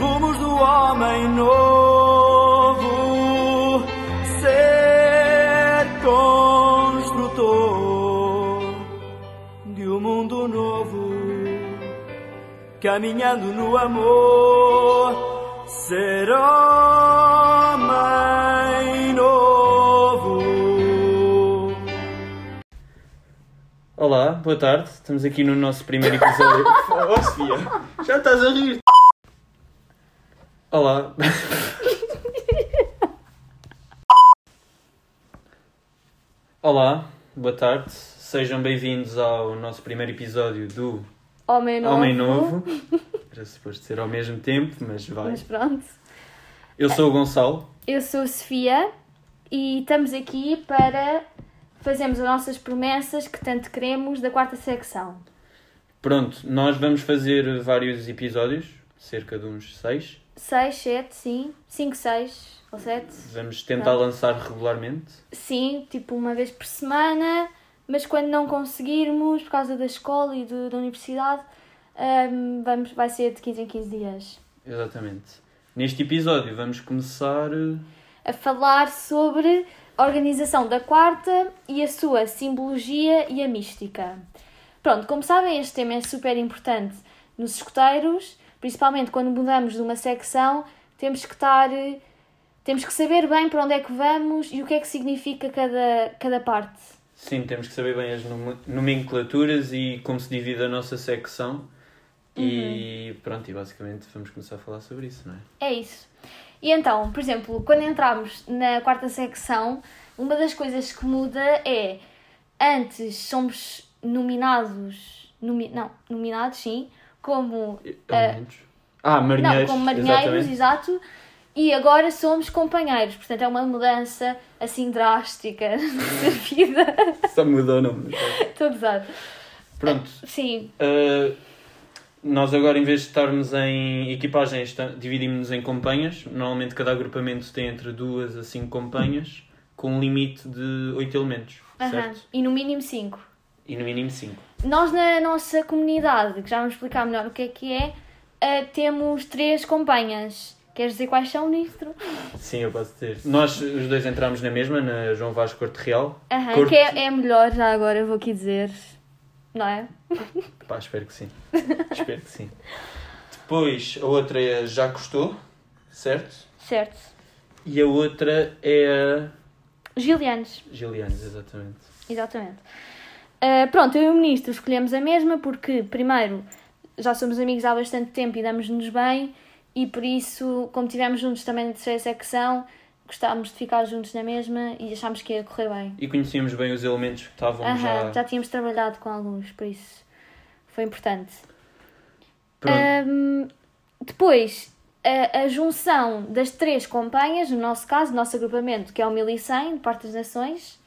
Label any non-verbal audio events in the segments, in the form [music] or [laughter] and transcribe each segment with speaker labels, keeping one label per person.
Speaker 1: rumos do homem novo, ser construtor de um mundo novo, caminhando no amor, ser homem novo.
Speaker 2: Olá, boa tarde. Estamos aqui no nosso primeiro episódio. [laughs] oh, Sofia, já estás a rir. Olá. Olá, boa tarde. Sejam bem-vindos ao nosso primeiro episódio do
Speaker 3: Homem Novo.
Speaker 2: Homem Novo. Era suposto ser ao mesmo tempo, mas vai.
Speaker 3: Mas pronto.
Speaker 2: Eu sou o Gonçalo.
Speaker 3: Eu sou a Sofia e estamos aqui para fazermos as nossas promessas que tanto queremos da quarta secção.
Speaker 2: Pronto, nós vamos fazer vários episódios, cerca de uns seis.
Speaker 3: 6, 7, sim. 5, 6 ou 7.
Speaker 2: Vamos tentar lançar regularmente.
Speaker 3: Sim, tipo uma vez por semana, mas quando não conseguirmos, por causa da escola e do- da universidade, hum, vamos, vai ser de 15 em 15 dias.
Speaker 2: Exatamente. Neste episódio vamos começar. eh,
Speaker 3: A falar sobre a organização da quarta e a sua simbologia e a mística. Pronto, como sabem, este tema é super importante nos escuteiros, principalmente quando mudamos de uma secção, temos que estar. eh, Temos que saber bem para onde é que vamos e o que é que significa cada, cada parte.
Speaker 2: Sim, temos que saber bem as nome- nomenclaturas e como se divide a nossa secção. E pronto, e basicamente vamos começar a falar sobre isso, não é?
Speaker 3: É isso. E então, por exemplo, quando entramos na quarta secção, uma das coisas que muda é antes somos nominados, nomi, não, nominados sim, como
Speaker 2: Elementos. Ah, marinheiros.
Speaker 3: não, como marinheiros, exato, e agora somos companheiros, portanto é uma mudança assim drástica [laughs] da vida.
Speaker 2: Só mudou o nome.
Speaker 3: Estou gozar.
Speaker 2: Pronto,
Speaker 3: Sim,
Speaker 2: Uh, nós agora, em vez de estarmos em equipagens, dividimos-nos em companhias. Normalmente, cada agrupamento tem entre duas a cinco companhias, com um limite de oito elementos,
Speaker 3: aham,
Speaker 2: certo?
Speaker 3: e no mínimo cinco.
Speaker 2: E no mínimo cinco.
Speaker 3: Nós na nossa comunidade, que já vamos explicar melhor o que é que é, eh, temos três companhias. Queres dizer quais são, Nistro?
Speaker 2: Sim, eu posso dizer. Nós, os dois, entramos na mesma, na João Vasco Corte Real.
Speaker 3: Aham,
Speaker 2: Corte-
Speaker 3: que é, é melhor já agora, vou aqui dizer. Não é? [laughs]
Speaker 2: Pá, espero que sim. espero que sim. Depois, a outra é Já Custou, certo?
Speaker 3: Certo.
Speaker 2: E a outra é a
Speaker 3: Gilianes,
Speaker 2: Gilianes, exatamente.
Speaker 3: exatamente. Eh, pronto, eu e o Ministro escolhemos a mesma porque, primeiro, já somos amigos há bastante tempo e damos-nos bem e por isso, como estivemos juntos também na terceira secção, gostávamos de ficar juntos na mesma e achámos que ia correr bem.
Speaker 2: E conhecíamos bem os elementos que estavam
Speaker 3: Aham,
Speaker 2: já...
Speaker 3: já tínhamos trabalhado com alguns, por isso foi importante. Ahm, depois, a, a junção das três companhias, no nosso caso, no nosso agrupamento, que é o 1100, de Parte das Nações,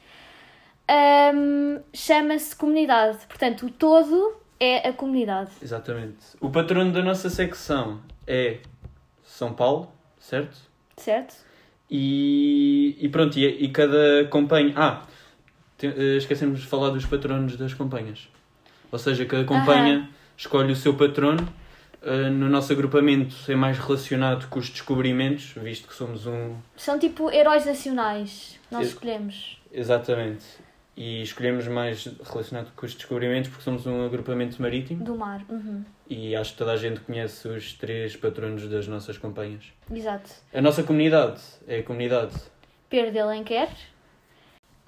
Speaker 3: ahm, chama-se comunidade. Portanto, o todo é a comunidade.
Speaker 2: Exatamente. O patrono da nossa secção é São Paulo, certo?
Speaker 3: Certo?
Speaker 2: E, e pronto, e, e cada companhia. Ah, te- eh, esquecemos de falar dos patronos das companhias. Ou seja, cada companhia escolhe o seu patrono. Eh, no nosso agrupamento é mais relacionado com os descobrimentos, visto que somos um.
Speaker 3: São tipo heróis nacionais nós escolhemos.
Speaker 2: Exatamente. E escolhemos mais relacionado com os descobrimentos porque somos um agrupamento marítimo
Speaker 3: Do mar. Uhum.
Speaker 2: e acho que toda a gente conhece os três patronos das nossas companhias.
Speaker 3: Exato.
Speaker 2: A nossa comunidade é a comunidade
Speaker 3: Pedro de Alenquer.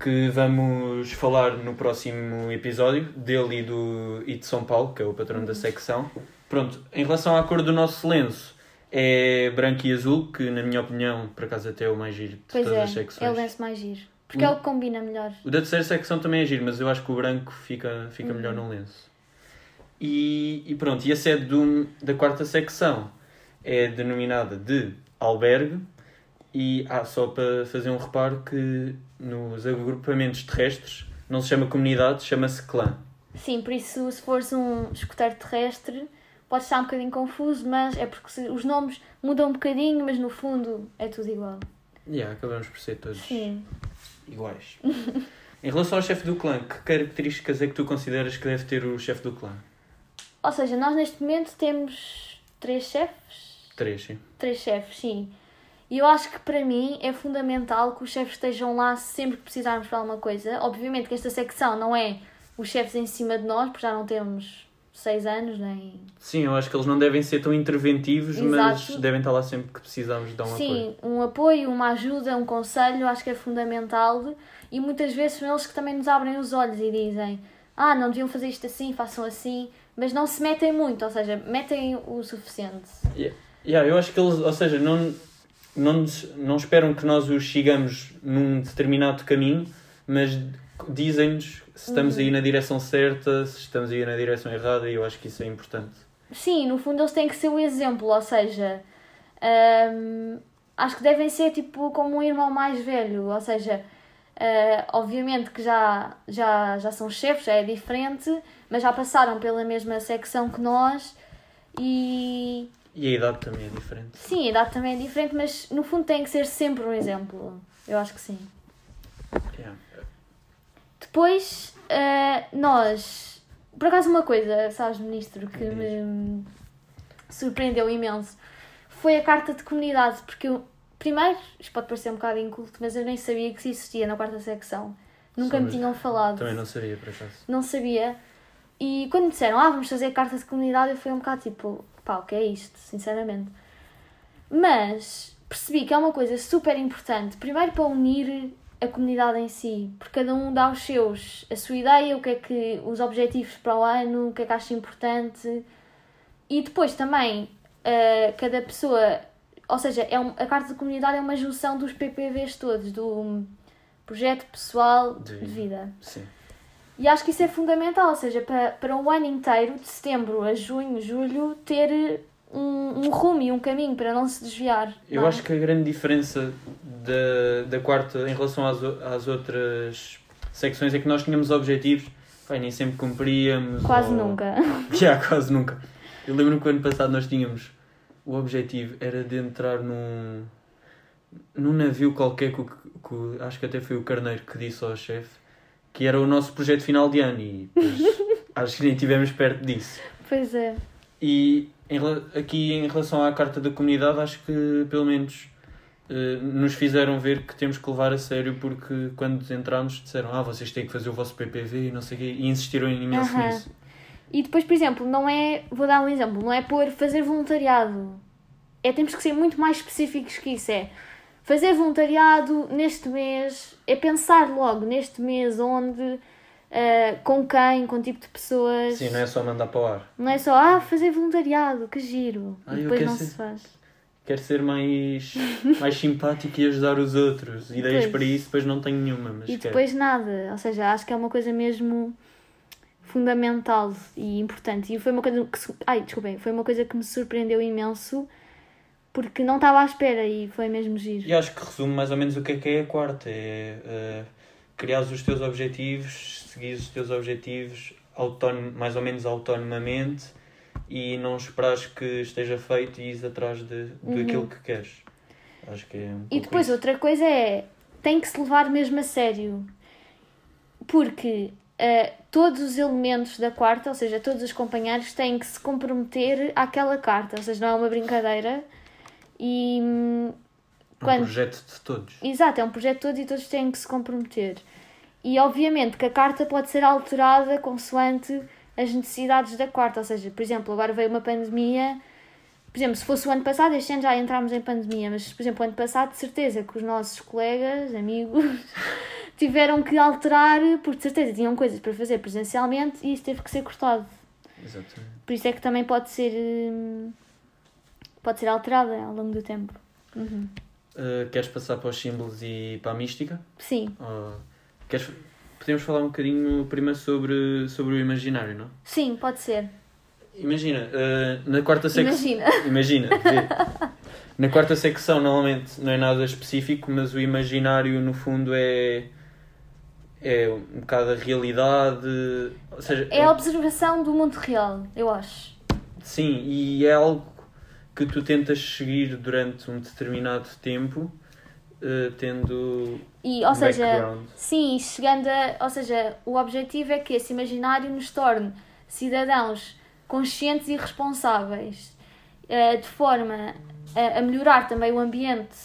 Speaker 2: que vamos falar no próximo episódio, dele e, do, e de São Paulo, que é o patrono da secção. Pronto, em relação à cor do nosso lenço, é branco e azul, que na minha opinião, por acaso até é o mais giro de
Speaker 3: Pois
Speaker 2: todas
Speaker 3: é,
Speaker 2: as
Speaker 3: é o
Speaker 2: secções.
Speaker 3: lenço mais giro. Porque é o que combina melhor.
Speaker 2: O da terceira secção também é giro, mas eu acho que o branco fica, fica
Speaker 3: Uhum.
Speaker 2: melhor no lenço. E, e pronto, e a sede do, da quarta secção é denominada de albergue. E ah, só para fazer um reparo que nos agrupamentos terrestres não se chama comunidade, chama-se clã.
Speaker 3: Sim, por isso, se fores um escuteiro terrestre, pode estar um bocadinho confuso, mas é porque os nomes mudam um bocadinho, mas no fundo é tudo igual.
Speaker 2: Yeah, acabamos por ser todos
Speaker 3: Sim.
Speaker 2: Iguais. em relação ao chefe do clã, que características é que tu consideras que deve ter o chefe do clã?
Speaker 3: Ou seja, nós neste momento temos três chefes. Três,
Speaker 2: sim.
Speaker 3: Três chefes, sim. E eu acho que para mim é fundamental que os chefes estejam lá sempre que precisarmos para alguma coisa. Obviamente que esta secção não é os chefes em cima de nós, porque já não temos seis anos, nem.
Speaker 2: Sim, eu acho que eles não devem ser tão interventivos, mas
Speaker 3: Exato.
Speaker 2: devem estar lá sempre que precisamos de dar um apoio.
Speaker 3: Sim, um apoio, uma ajuda, um conselho, acho que é fundamental. E muitas vezes são eles que também nos abrem os olhos e dizem: Ah, não deviam fazer isto assim, façam assim. Mas não se metem muito, ou seja, metem o suficiente.
Speaker 2: Yeah, eu acho que eles, ou seja, não, não, não esperam que nós os sigamos num determinado caminho, mas dizem-nos se estamos
Speaker 3: Uhum.
Speaker 2: aí na direção certa, se estamos aí na direção errada, e eu acho que isso é importante.
Speaker 3: Sim, no fundo eles têm que ser o exemplo, ou seja, hum, acho que devem ser tipo como um irmão mais velho, ou seja, ah, obviamente que já, já, já são chefes, já é diferente, mas já passaram pela mesma secção que nós e
Speaker 2: E a idade também é diferente.
Speaker 3: sim, a idade também é diferente, mas no fundo tem que ser sempre um exemplo, eu acho que sim.
Speaker 2: Yeah.
Speaker 3: Depois, ah, nós. Por acaso, uma coisa, sabes, ministro, que me surpreendeu imenso foi a carta de comunidade, porque eu. Primeiro, isto pode parecer um bocado inculto, mas eu nem sabia que isso existia na quarta secção. Nunca me tinham falado.
Speaker 2: Também não sabia, por acaso.
Speaker 3: Não sabia. E quando me disseram, ah, vamos fazer carta de comunidade, eu fui um bocado tipo, pá, o que é isto, sinceramente. Mas percebi que é uma coisa super importante, primeiro para unir a comunidade em si, porque cada um dá os seus, a sua ideia, o que é que, os objetivos para o ano, o que é que acha importante. E depois também, eh, cada pessoa, ou seja, é um- a carta de comunidade é uma junção dos PPVs todos, do projeto pessoal
Speaker 2: De
Speaker 3: de vida.
Speaker 2: Sim.
Speaker 3: E acho que isso é fundamental, ou seja, para, para o ano inteiro, de setembro a junho, julho, ter um, um rumo e um caminho para não se desviar.
Speaker 2: Eu
Speaker 3: é?
Speaker 2: acho que a grande diferença da, da quarta em relação às, às outras secções é que nós tínhamos objetivos, e nem sempre cumpríamos.
Speaker 3: Quase
Speaker 2: ou-
Speaker 3: nunca. [laughs]
Speaker 2: Já, quase nunca. Eu lembro-me que o ano passado nós tínhamos. O objetivo era de entrar num. num navio qualquer que, que acho que até foi o Carneiro que disse ao chefe que era o nosso projeto final de ano e depois, [laughs] acho que nem estivemos perto disso.
Speaker 3: Pois é.
Speaker 2: E em aqui em relação à carta da comunidade, acho que pelo menos eh, nos fizeram ver que temos que levar a sério porque quando entramos disseram ah, vocês têm que fazer o vosso PPV e não sei o quê e insistiram imenso
Speaker 3: Aham.
Speaker 2: nisso.
Speaker 3: E depois, por exemplo, não é. Vou dar um exemplo, não é por fazer voluntariado. É temos que ser muito mais específicos que isso. É fazer voluntariado neste mês, é pensar logo neste mês onde, ah, com quem, com tipo de pessoas.
Speaker 2: Sim, não é só mandar para o ar.
Speaker 3: Não é só, ah, fazer voluntariado, que giro.
Speaker 2: Ah,
Speaker 3: e depois não
Speaker 2: ser-
Speaker 3: se faz.
Speaker 2: Quero ser mais, [laughs] mais simpático e ajudar os outros. Ideias
Speaker 3: Pois.
Speaker 2: para isso, depois não tenho nenhuma, mas
Speaker 3: E
Speaker 2: quero.
Speaker 3: depois nada. Ou seja, acho que é uma coisa mesmo fundamental e importante. E foi uma coisa que. Ai, desculpem, foi uma coisa que me surpreendeu imenso porque não estava à espera e foi mesmo giro.
Speaker 2: E acho que resume mais ou menos o que é que é a quarta. É uh, criar os teus objetivos, seguir os teus objetivos autónomo, mais ou menos autonomamente e não esperares que esteja feito e ires atrás de, daquilo que queres. Acho que é um
Speaker 3: Uhum. E depois
Speaker 2: isso.
Speaker 3: outra coisa é, tem que se levar mesmo a sério. Porque eh, todos os elementos da quarta, ou seja, todos os companheiros têm que se comprometer àquela carta, ou seja, não é uma brincadeira. E
Speaker 2: É um
Speaker 3: quando-
Speaker 2: projeto de todos.
Speaker 3: Exato, é um projeto todo e todos têm que se comprometer. E obviamente que a carta pode ser alterada consoante as necessidades da quarta. Ou seja, por exemplo, agora veio uma pandemia. Por exemplo, se fosse o ano passado, este ano já entrámos em pandemia, mas por exemplo, o ano passado, de certeza que os nossos colegas, amigos, [laughs] tiveram que alterar, porque de certeza tinham coisas para fazer presencialmente e isso teve que ser cortado.
Speaker 2: Exatamente.
Speaker 3: Por isso é que também pode ser. hum, pode ser alterada ao longo do tempo. Uhum.
Speaker 2: Uh, queres passar para os símbolos e para a mística?
Speaker 3: Sim,
Speaker 2: Ou queres... Podemos falar um bocadinho primeiro sobre, sobre o imaginário, não?
Speaker 3: sim, pode ser.
Speaker 2: Imagina, uh, na quarta secção.
Speaker 3: Imagina. [laughs]
Speaker 2: Imagina. Na quarta secção normalmente não é nada específico, mas o imaginário no fundo é. é um bocado a realidade. Ou seja,
Speaker 3: É a observação do mundo real, eu acho.
Speaker 2: sim, e é algo que tu tentas seguir durante um determinado tempo, eh, tendo
Speaker 3: E, ou
Speaker 2: um
Speaker 3: seja,
Speaker 2: background.
Speaker 3: sim, chegando a. Ou seja, o objetivo é que esse imaginário nos torne cidadãos conscientes e responsáveis. eh, de forma a, a melhorar também o ambiente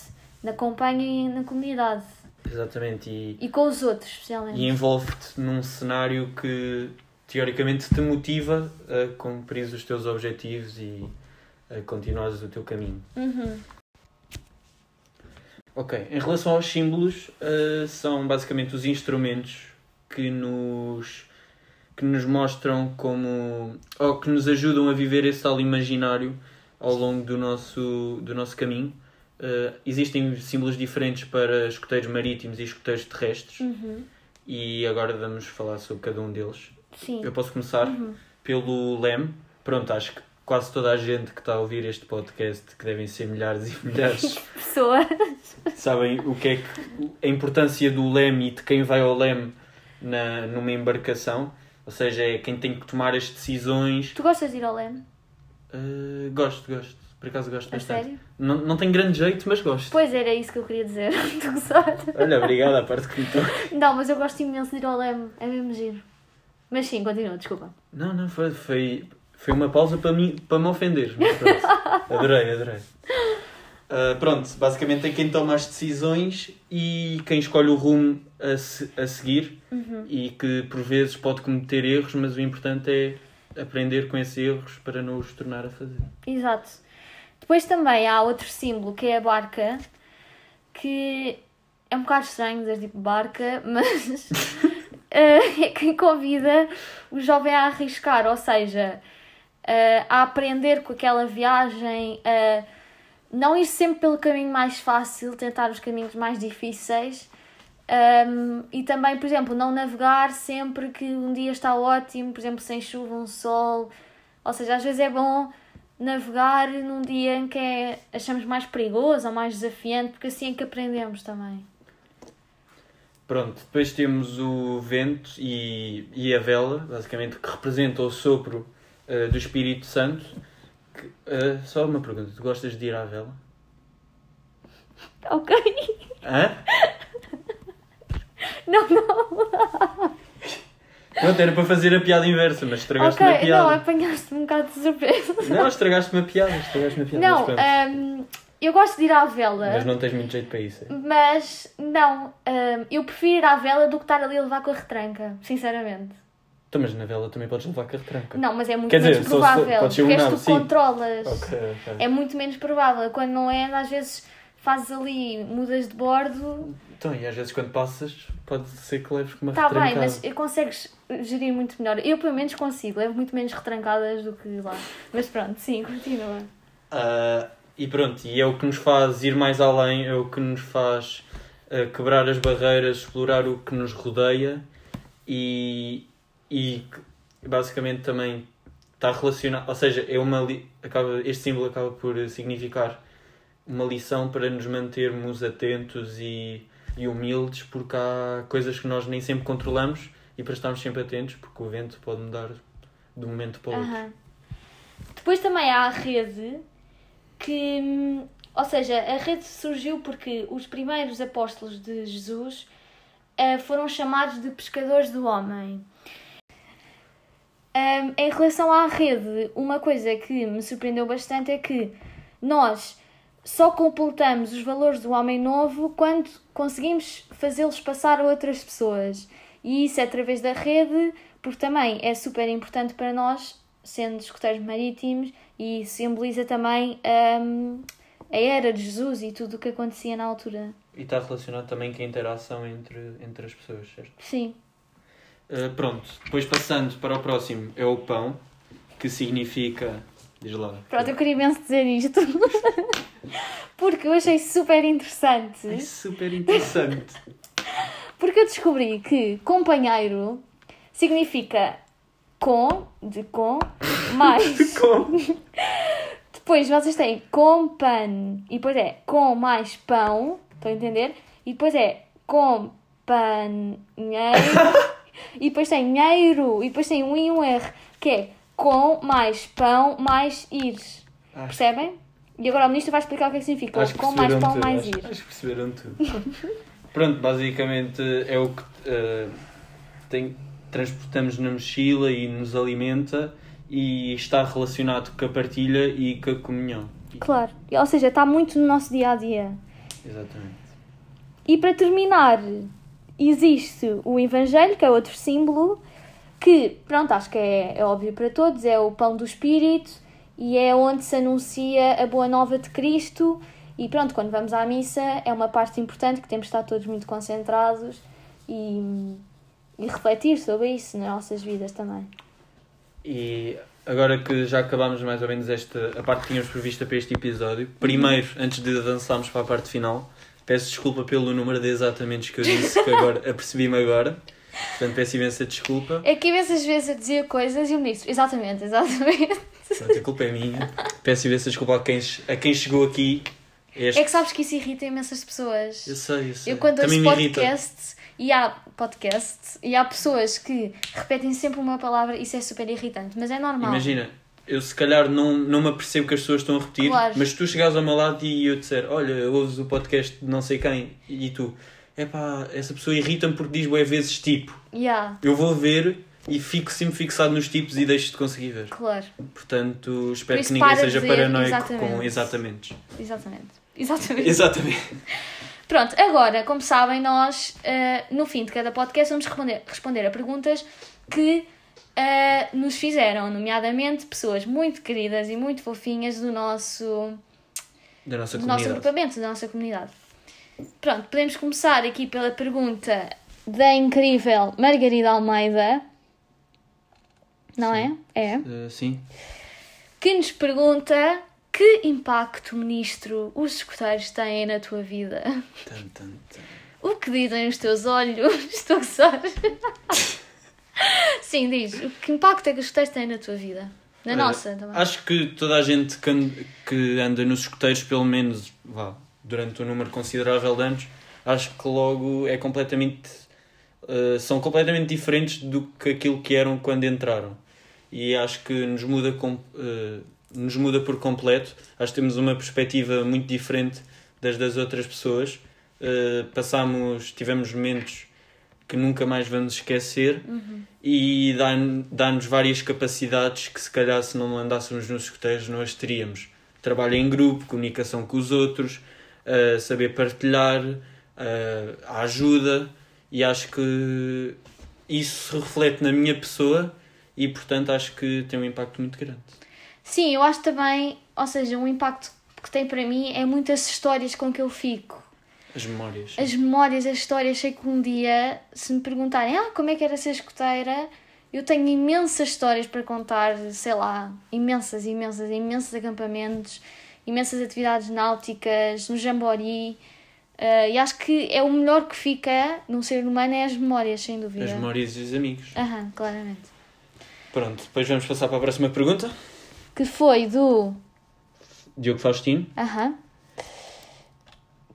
Speaker 3: na companhia e na comunidade.
Speaker 2: Exatamente. E,
Speaker 3: E com os outros, especialmente.
Speaker 2: e envolve-te num cenário que teoricamente te motiva a cumprir os teus objetivos e continuares o teu caminho.
Speaker 3: Uhum.
Speaker 2: Ok, em relação aos símbolos, eh, são basicamente os instrumentos que nos, que nos mostram como. ou que nos ajudam a viver esse tal imaginário ao longo do nosso, do nosso caminho. Eh, existem símbolos diferentes para escoteiros marítimos e escoteiros terrestres
Speaker 3: Uhum.
Speaker 2: e agora vamos falar sobre cada um deles.
Speaker 3: Sim.
Speaker 2: Eu posso começar
Speaker 3: Uhum.
Speaker 2: pelo leme. Pronto, acho que quase toda a gente que está a ouvir este podcast, que devem ser milhares e milhares, [laughs]
Speaker 3: Pessoa.
Speaker 2: sabem o que é que, a importância do leme e de quem vai ao leme na, numa embarcação. Ou seja, é quem tem que tomar as decisões.
Speaker 3: Tu gostas de ir ao leme?
Speaker 2: Uh, gosto, gosto. Por acaso gosto
Speaker 3: A
Speaker 2: bastante.
Speaker 3: sério?
Speaker 2: Não, não tem grande jeito, mas gosto.
Speaker 3: Pois era isso que eu queria dizer. [laughs]
Speaker 2: Olha, obrigado à parte que me toca.
Speaker 3: Não, mas eu gosto imenso de ir ao leme. É mesmo giro. Mas sim, continua, desculpa.
Speaker 2: Não, não, foi, foi, foi uma pausa para, mim, para me ofender. mas pronto. [laughs] adorei, adorei. Uh, pronto, basicamente é quem toma as decisões e quem escolhe o rumo a, se- a seguir
Speaker 3: Uhum.
Speaker 2: e que por vezes pode cometer erros, mas o importante é aprender com esses erros para não os tornar a fazer.
Speaker 3: Exato. Depois também há outro símbolo que é a barca, que é um bocado estranho dizer tipo barca, [laughs] mas [laughs] eh, é quem convida o jovem a arriscar, ou seja, eh, a aprender com aquela viagem, a não ir sempre pelo caminho mais fácil, tentar os caminhos mais difíceis. Um, e também, por exemplo, não navegar sempre que um dia está ótimo, por exemplo, sem chuva, um sol. Ou seja, às vezes é bom navegar num dia em que é, achamos mais perigoso ou mais desafiante, porque assim é que aprendemos também.
Speaker 2: Pronto, depois temos o vento e, e a vela, basicamente, que representa o sopro uh, do Espírito Santo. Que, uh, só uma pergunta, tu gostas de ir à vela?
Speaker 3: Ok.
Speaker 2: Hã?
Speaker 3: Não, não.
Speaker 2: Pronto, era para fazer a piada inversa, mas estragaste-me a
Speaker 3: Ok,
Speaker 2: piada.
Speaker 3: não, apanhaste-me um bocado de surpresa.
Speaker 2: Não, estragaste-me a piada, estragaste-me a piada.
Speaker 3: Não, um, eu gosto de ir à vela.
Speaker 2: mas não tens muito jeito para isso. é?
Speaker 3: Mas não, hum, eu prefiro ir à vela do que estar ali a levar com a retranca, sinceramente.
Speaker 2: Então, mas na vela também podes levar com a retranca.
Speaker 3: Não, mas é muito
Speaker 2: Quer dizer,
Speaker 3: menos
Speaker 2: só se-
Speaker 3: provável.
Speaker 2: pode ser um
Speaker 3: porque
Speaker 2: nabo,
Speaker 3: tu
Speaker 2: sim.
Speaker 3: controlas.
Speaker 2: Ok, ok.
Speaker 3: É muito menos provável. Quando não é, às vezes fazes ali, mudas de bordo.
Speaker 2: Então, e às vezes quando passas, pode ser que leves com uma
Speaker 3: Está Tá bem,
Speaker 2: retrancada.
Speaker 3: mas eu consegues gerir muito melhor. Eu, pelo menos, consigo. Levo muito menos retrancadas do que lá. Mas pronto, sim, continua.
Speaker 2: Ah, e pronto, e é o que nos faz ir mais além, é o que nos faz ah, quebrar as barreiras, explorar o que nos rodeia e, e basicamente também está relacionado, ou seja, é uma acaba, este símbolo acaba por significar uma lição para nos mantermos atentos e, e humildes, porque há coisas que nós nem sempre controlamos e para estarmos sempre atentos, porque o vento pode mudar de um momento para o outro.
Speaker 3: Aham. Depois também há a rede, que, ou seja, a rede surgiu porque os primeiros apóstolos de Jesus eh, foram chamados de pescadores do homem. Hum, em relação à rede, uma coisa que me surpreendeu bastante é que nós só completamos os valores do homem novo quando conseguimos fazê-los passar a outras pessoas. E isso é através da rede, porque também é super importante para nós, sendo escuteiros marítimos, e simboliza também hum, a era de Jesus e tudo o que acontecia na altura.
Speaker 2: E está relacionado também com a interação entre, entre as pessoas, certo?
Speaker 3: Sim.
Speaker 2: Uh, pronto, depois passando para o próximo é o pão, que significa. Diz lá.
Speaker 3: Pronto, eu queria imenso dizer isto. [laughs] porque eu achei super interessante.
Speaker 2: É super interessante.
Speaker 3: Porque eu descobri que companheiro significa com, de com, mais. [laughs]
Speaker 2: Com. [laughs]
Speaker 3: Depois vocês têm compan e depois é com mais pão, estão a entender? E depois é companheiro e depois tem dinheiro e depois tem um I e um R, que é com mais pão mais ir.
Speaker 2: Acho,
Speaker 3: Percebem? E agora o ministro vai explicar o que é que significa
Speaker 2: acho
Speaker 3: com mais pão
Speaker 2: tudo.
Speaker 3: mais
Speaker 2: acho,
Speaker 3: ir.
Speaker 2: acho que perceberam tudo. [laughs] Pronto, basicamente é o que uh, tem, transportamos na mochila e nos alimenta e está relacionado com a partilha e com a comunhão.
Speaker 3: Claro. Ou seja, está muito no nosso dia a dia.
Speaker 2: Exatamente.
Speaker 3: E para terminar, existe o Evangelho, que é outro símbolo, que, pronto, acho que é, é óbvio para todos, é o pão do Espírito e é onde se anuncia a boa nova de Cristo. E pronto, quando vamos à missa é uma parte importante que temos de estar todos muito concentrados e, e refletir sobre isso nas nossas vidas também.
Speaker 2: E agora que já acabámos mais ou menos esta, a parte que tínhamos prevista para este episódio, primeiro, antes de avançarmos para a parte final, peço desculpa pelo número de exatamentos que eu disse, que agora [laughs] apercebi-me agora. Portanto, peço imensa desculpa.
Speaker 3: É que imensas vezes eu dizia coisas e o ministro, exatamente, exatamente.
Speaker 2: Portanto, a culpa é minha. Peço imensa desculpa a quem, a quem chegou aqui. Este...
Speaker 3: É que sabes que isso irrita imensas pessoas.
Speaker 2: Eu sei, eu sei.
Speaker 3: Eu quando
Speaker 2: Também
Speaker 3: ouço podcasts e há podcasts e há pessoas que repetem sempre uma palavra, isso é super irritante, mas é normal.
Speaker 2: Imagina, eu se calhar não, não me apercebo que as pessoas estão a repetir,
Speaker 3: Claro.
Speaker 2: mas se tu chegares ao meu lado e eu disser, olha, ouves o podcast de não sei quem, e tu, epá, essa pessoa irrita-me porque diz bué vezes tipo.
Speaker 3: Yeah,
Speaker 2: Eu vou ver e fico sempre fixado nos tipos e deixo de conseguir ver.
Speaker 3: claro,
Speaker 2: Portanto, espero
Speaker 3: Por
Speaker 2: que ninguém seja paranoico
Speaker 3: exatamente.
Speaker 2: com exatamente.
Speaker 3: exatamente. Exatamente.
Speaker 2: Exatamente. [laughs]
Speaker 3: Pronto, agora, como sabem, nós eh, no fim de cada podcast vamos responder, responder a perguntas que eh, nos fizeram, nomeadamente pessoas muito queridas e muito fofinhas do nosso
Speaker 2: Da nossa
Speaker 3: do nosso agrupamento, da nossa comunidade. Pronto, podemos começar aqui pela pergunta da incrível Margarida Almeida. Não é? É.
Speaker 2: Uh, sim.
Speaker 3: Que nos pergunta que impacto, ministro, os escuteiros têm na tua vida?
Speaker 2: Tan, tan, tan.
Speaker 3: O que dizem os teus olhos? [laughs] Estou a gozar. [laughs] Sim, diz. Que impacto é que os escuteiros têm na tua vida? Na
Speaker 2: Olha,
Speaker 3: nossa também.
Speaker 2: Acho que toda a gente que anda, que anda nos escuteiros, pelo menos vá, durante um número considerável de anos, acho que logo é completamente. uh, são completamente diferentes do que aquilo que eram quando entraram. E acho que nos muda, com, uh, nos muda por completo. Acho que temos uma perspectiva muito diferente das das outras pessoas. Uh, passámos, tivemos momentos que nunca mais vamos esquecer e dá- dá-nos várias capacidades que se calhar se não andássemos nos escuteiros não as teríamos. Trabalho em grupo, comunicação com os outros, uh, saber partilhar, uh, a ajuda e acho que isso se reflete na minha pessoa e portanto acho que tem um impacto muito grande.
Speaker 3: Sim, eu acho também, ou seja, um impacto que tem para mim é muitas histórias com que eu fico.
Speaker 2: As memórias.
Speaker 3: As memórias, as histórias, sei que um dia, se me perguntarem, ah, como é que era ser escoteira, eu tenho imensas histórias para contar, sei lá, imensas, imensas, imensos acampamentos, imensas atividades náuticas, no Jambori. eh, e acho que é o melhor que fica num ser humano é as memórias, sem dúvida.
Speaker 2: As memórias e os amigos.
Speaker 3: Aham, claramente.
Speaker 2: Pronto, depois vamos passar para a próxima pergunta.
Speaker 3: Que foi do.
Speaker 2: Diogo Faustino.
Speaker 3: Aham.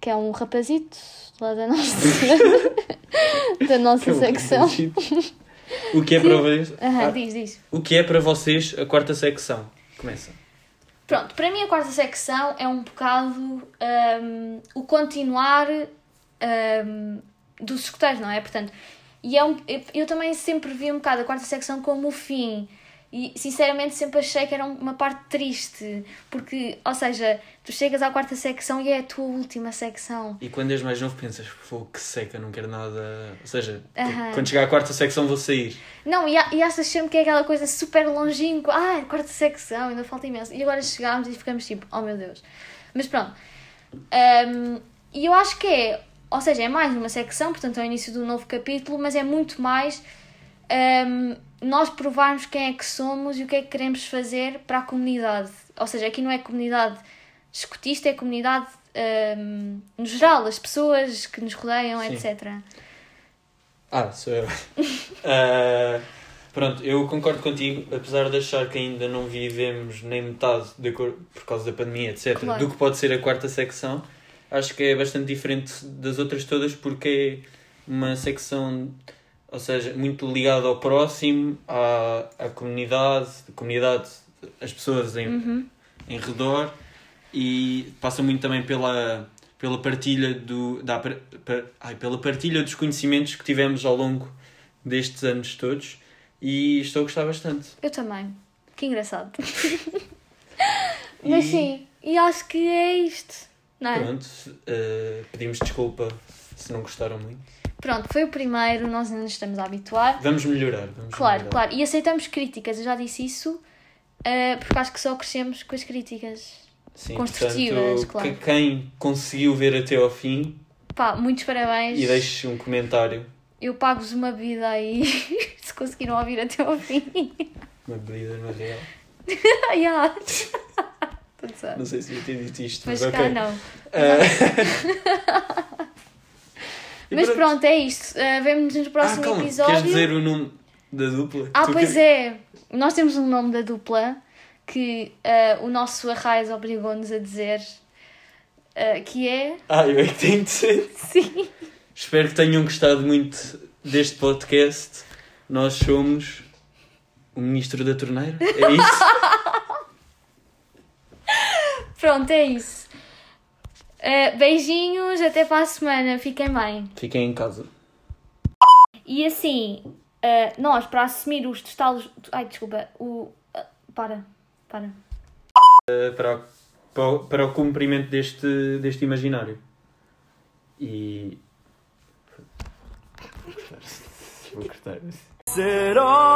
Speaker 3: Que é um rapazito lá da nossa, [laughs] [laughs] da nossa secção.
Speaker 2: O que é para vocês? Ah,
Speaker 3: diz, diz.
Speaker 2: O que é para vocês a quarta secção? Começa.
Speaker 3: Pronto, para mim a quarta secção é um bocado hum, o continuar hum, dos escuteiros, não é? Portanto, e é um, eu, eu também sempre vi um bocado a quarta secção como o fim. E sinceramente sempre achei que era uma parte triste. Porque, ou seja, tu chegas à quarta secção e é a tua última secção.
Speaker 2: E quando és mais novo pensas, fogo que seca, não quero nada. Ou seja,
Speaker 3: Aham.
Speaker 2: quando chegar à quarta secção vou sair.
Speaker 3: Não, e, e achas sempre que é aquela coisa super longínqua. Ah, quarta secção, ainda falta imenso. E agora chegámos e ficamos tipo, oh meu Deus. Mas pronto. Hum, e eu acho que é, ou seja, é mais uma secção, portanto é o início do novo capítulo, mas é muito mais hum, nós provarmos quem é que somos e o que é que queremos fazer para a comunidade. Ou seja, aqui não é comunidade escutista, é comunidade hum, no geral, as pessoas que nos rodeiam,
Speaker 2: Sim.
Speaker 3: etc.
Speaker 2: Ah, sou eu. Ah, [laughs] pronto, eu concordo contigo, apesar de achar que ainda não vivemos nem metade de cor- por causa da pandemia, etc.,
Speaker 3: Claro.
Speaker 2: do que pode ser a quarta secção, acho que é bastante diferente das outras todas porque é uma secção, ou seja, muito ligada ao próximo, à, à comunidade, comunidade, as pessoas em,
Speaker 3: Uhum.
Speaker 2: em redor e passa muito também pela, pela partilha do da, par- ai, pela partilha dos conhecimentos que tivemos ao longo destes anos todos e estou a gostar bastante.
Speaker 3: Eu também. Que engraçado. [laughs] Mas
Speaker 2: E-
Speaker 3: sim, e acho que é isto. Não é?
Speaker 2: Pronto, eh, pedimos desculpa se não gostaram muito.
Speaker 3: Pronto, foi o primeiro, nós ainda nos estamos a habituar.
Speaker 2: Vamos melhorar. Vamos
Speaker 3: Claro,
Speaker 2: melhorar.
Speaker 3: claro. E aceitamos críticas, eu já disse isso, eh, porque acho que só crescemos com as críticas.
Speaker 2: Sim,
Speaker 3: construtivas,
Speaker 2: portanto,
Speaker 3: claro.
Speaker 2: que- quem conseguiu ver até ao fim
Speaker 3: Pá, muitos parabéns.
Speaker 2: e deixe um comentário.
Speaker 3: Eu pago-vos uma bebida aí, [laughs] se conseguiram ouvir até ao fim.
Speaker 2: Uma bebida no real.
Speaker 3: Ah, [laughs] yeah. [laughs]
Speaker 2: Não sei se eu tinha dito isto,
Speaker 3: Mas
Speaker 2: mas,
Speaker 3: cá não.
Speaker 2: E
Speaker 3: Mas pronto, é isto. Uh, Vemo-nos no próximo
Speaker 2: ah, calma,
Speaker 3: episódio.
Speaker 2: queres dizer o nome da dupla?
Speaker 3: Ah,
Speaker 2: Tu
Speaker 3: pois
Speaker 2: que-
Speaker 3: é. Nós temos um nome da dupla que uh, o nosso Arraiz obrigou-nos a dizer uh, que é.
Speaker 2: Ah, eu é que tenho de ser. [laughs]
Speaker 3: Sim.
Speaker 2: Espero que tenham gostado muito deste podcast. Nós somos o Ministro da Torneira. É isso? [laughs]
Speaker 3: Pronto, é isso. Uh, beijinhos, até para a semana. Fiquem bem.
Speaker 2: Fiquem em casa.
Speaker 3: E assim, uh, nós, para assumir os totalos. Ai, desculpa. O. uh, para, para.
Speaker 2: Uh, para, o- para, o- para o cumprimento deste, deste imaginário. E. Vou cortar. Vou cortar.
Speaker 1: Ser homem